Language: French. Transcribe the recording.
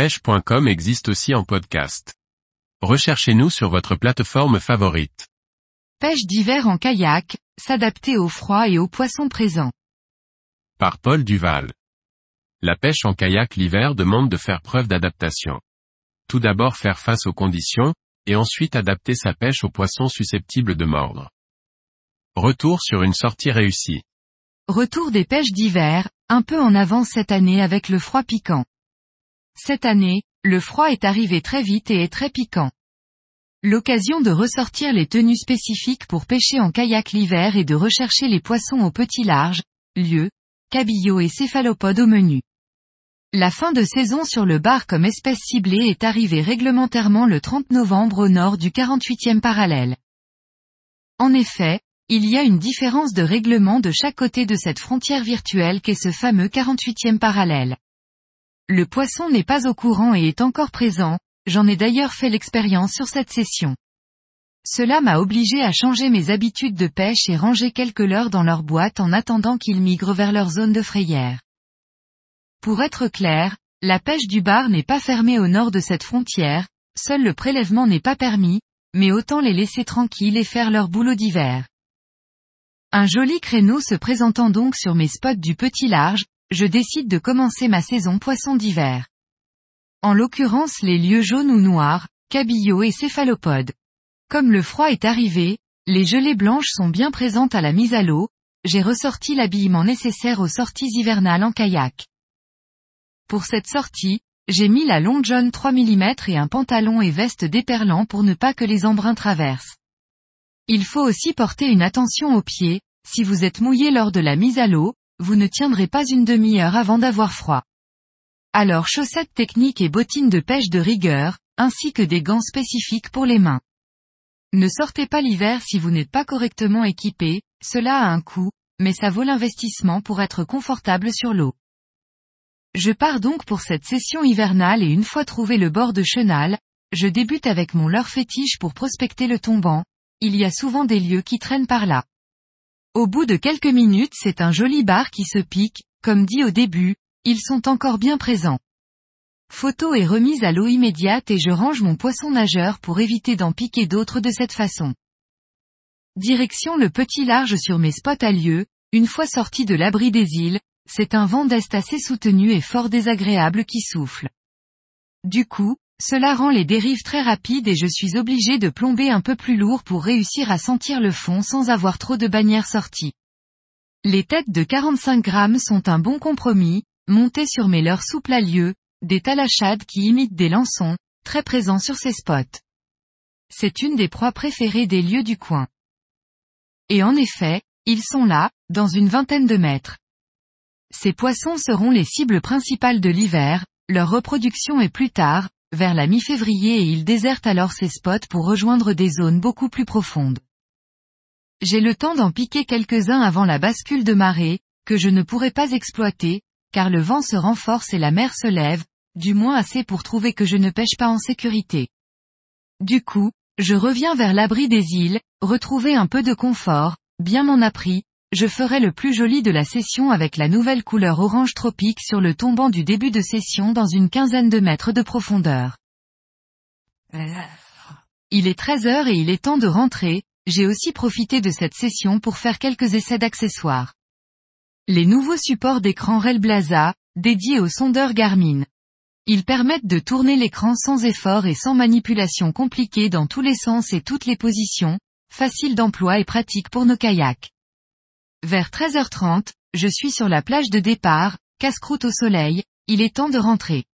pêche.com existe aussi en podcast. Recherchez-nous sur votre plateforme favorite. Pêche d'hiver en kayak, s'adapter au froid et aux poissons présents. Par Paul Duval. La pêche en kayak l'hiver demande de faire preuve d'adaptation. Tout d'abord faire face aux conditions, et ensuite adapter sa pêche aux poissons susceptibles de mordre. Retour sur une sortie réussie. Retour des pêches d'hiver, un peu en avance cette année avec le froid piquant. Cette année, le froid est arrivé très vite et est très piquant. L'occasion de ressortir les tenues spécifiques pour pêcher en kayak l'hiver et de rechercher les poissons au petit large, lieu, cabillaud et céphalopodes au menu. La fin de saison sur le bar comme espèce ciblée est arrivée réglementairement le 30 novembre au nord du 48e parallèle. En effet, il y a une différence de règlement de chaque côté de cette frontière virtuelle qu'est ce fameux 48e parallèle. Le poisson n'est pas au courant et est encore présent, j'en ai d'ailleurs fait l'expérience sur cette session. Cela m'a obligé à changer mes habitudes de pêche et ranger quelques leurres dans leur boîte en attendant qu'ils migrent vers leur zone de frayère. Pour être clair, la pêche du bar n'est pas fermée au nord de cette frontière, seul le prélèvement n'est pas permis, mais autant les laisser tranquilles et faire leur boulot d'hiver. Un joli créneau se présentant donc sur mes spots du petit large, je décide de commencer ma saison poisson d'hiver. En l'occurrence les lieux jaunes ou noirs, cabillaud et céphalopodes. Comme le froid est arrivé, les gelées blanches sont bien présentes à la mise à l'eau, j'ai ressorti l'habillement nécessaire aux sorties hivernales en kayak. Pour cette sortie, j'ai mis la longue jaune 3 mm et un pantalon et veste déperlant pour ne pas que les embruns traversent. Il faut aussi porter une attention aux pieds, si vous êtes mouillé lors de la mise à l'eau, vous ne tiendrez pas une demi-heure avant d'avoir froid. Alors chaussettes techniques et bottines de pêche de rigueur, ainsi que des gants spécifiques pour les mains. Ne sortez pas l'hiver si vous n'êtes pas correctement équipé, cela a un coût, mais ça vaut l'investissement pour être confortable sur l'eau. Je pars donc pour cette session hivernale et une fois trouvé le bord de chenal, je débute avec mon leurre fétiche pour prospecter le tombant, il y a souvent des lieux qui traînent par là. Au bout de quelques minutes c'est un joli bar qui se pique, comme dit au début, ils sont encore bien présents. Photo est remise à l'eau immédiate et je range mon poisson nageur pour éviter d'en piquer d'autres de cette façon. Direction le petit large sur mes spots à lieu, une fois sorti de l'abri des îles, c'est un vent d'est assez soutenu et fort désagréable qui souffle. Du coup, cela rend les dérives très rapides et je suis obligé de plomber un peu plus lourd pour réussir à sentir le fond sans avoir trop de bannières sorties. Les têtes de 45 grammes sont un bon compromis, montées sur mes leurres souples à lieu, des talachades qui imitent des lançons, très présents sur ces spots. C'est une des proies préférées des lieux du coin. Et en effet, ils sont là, dans une vingtaine de mètres. Ces poissons seront les cibles principales de l'hiver, leur reproduction est plus tard, vers la mi-février et il déserte alors ses spots pour rejoindre des zones beaucoup plus profondes. J'ai le temps d'en piquer quelques-uns avant la bascule de marée, que je ne pourrai pas exploiter, car le vent se renforce et la mer se lève, du moins assez pour trouver que je ne pêche pas en sécurité. Du coup, je reviens vers l'abri des îles, retrouver un peu de confort, bien m'en a pris, je ferai le plus joli de la session avec la nouvelle couleur orange tropique sur le tombant du début de session dans une quinzaine de mètres de profondeur. Il est 13 heures et il est temps de rentrer, j'ai aussi profité de cette session pour faire quelques essais d'accessoires. Les nouveaux supports d'écran Relblaza, dédiés aux sondeurs Garmin. Ils permettent de tourner l'écran sans effort et sans manipulation compliquée dans tous les sens et toutes les positions, facile d'emploi et pratique pour nos kayaks. Vers 13h30, je suis sur la plage de départ, casse-croûte au soleil, il est temps de rentrer.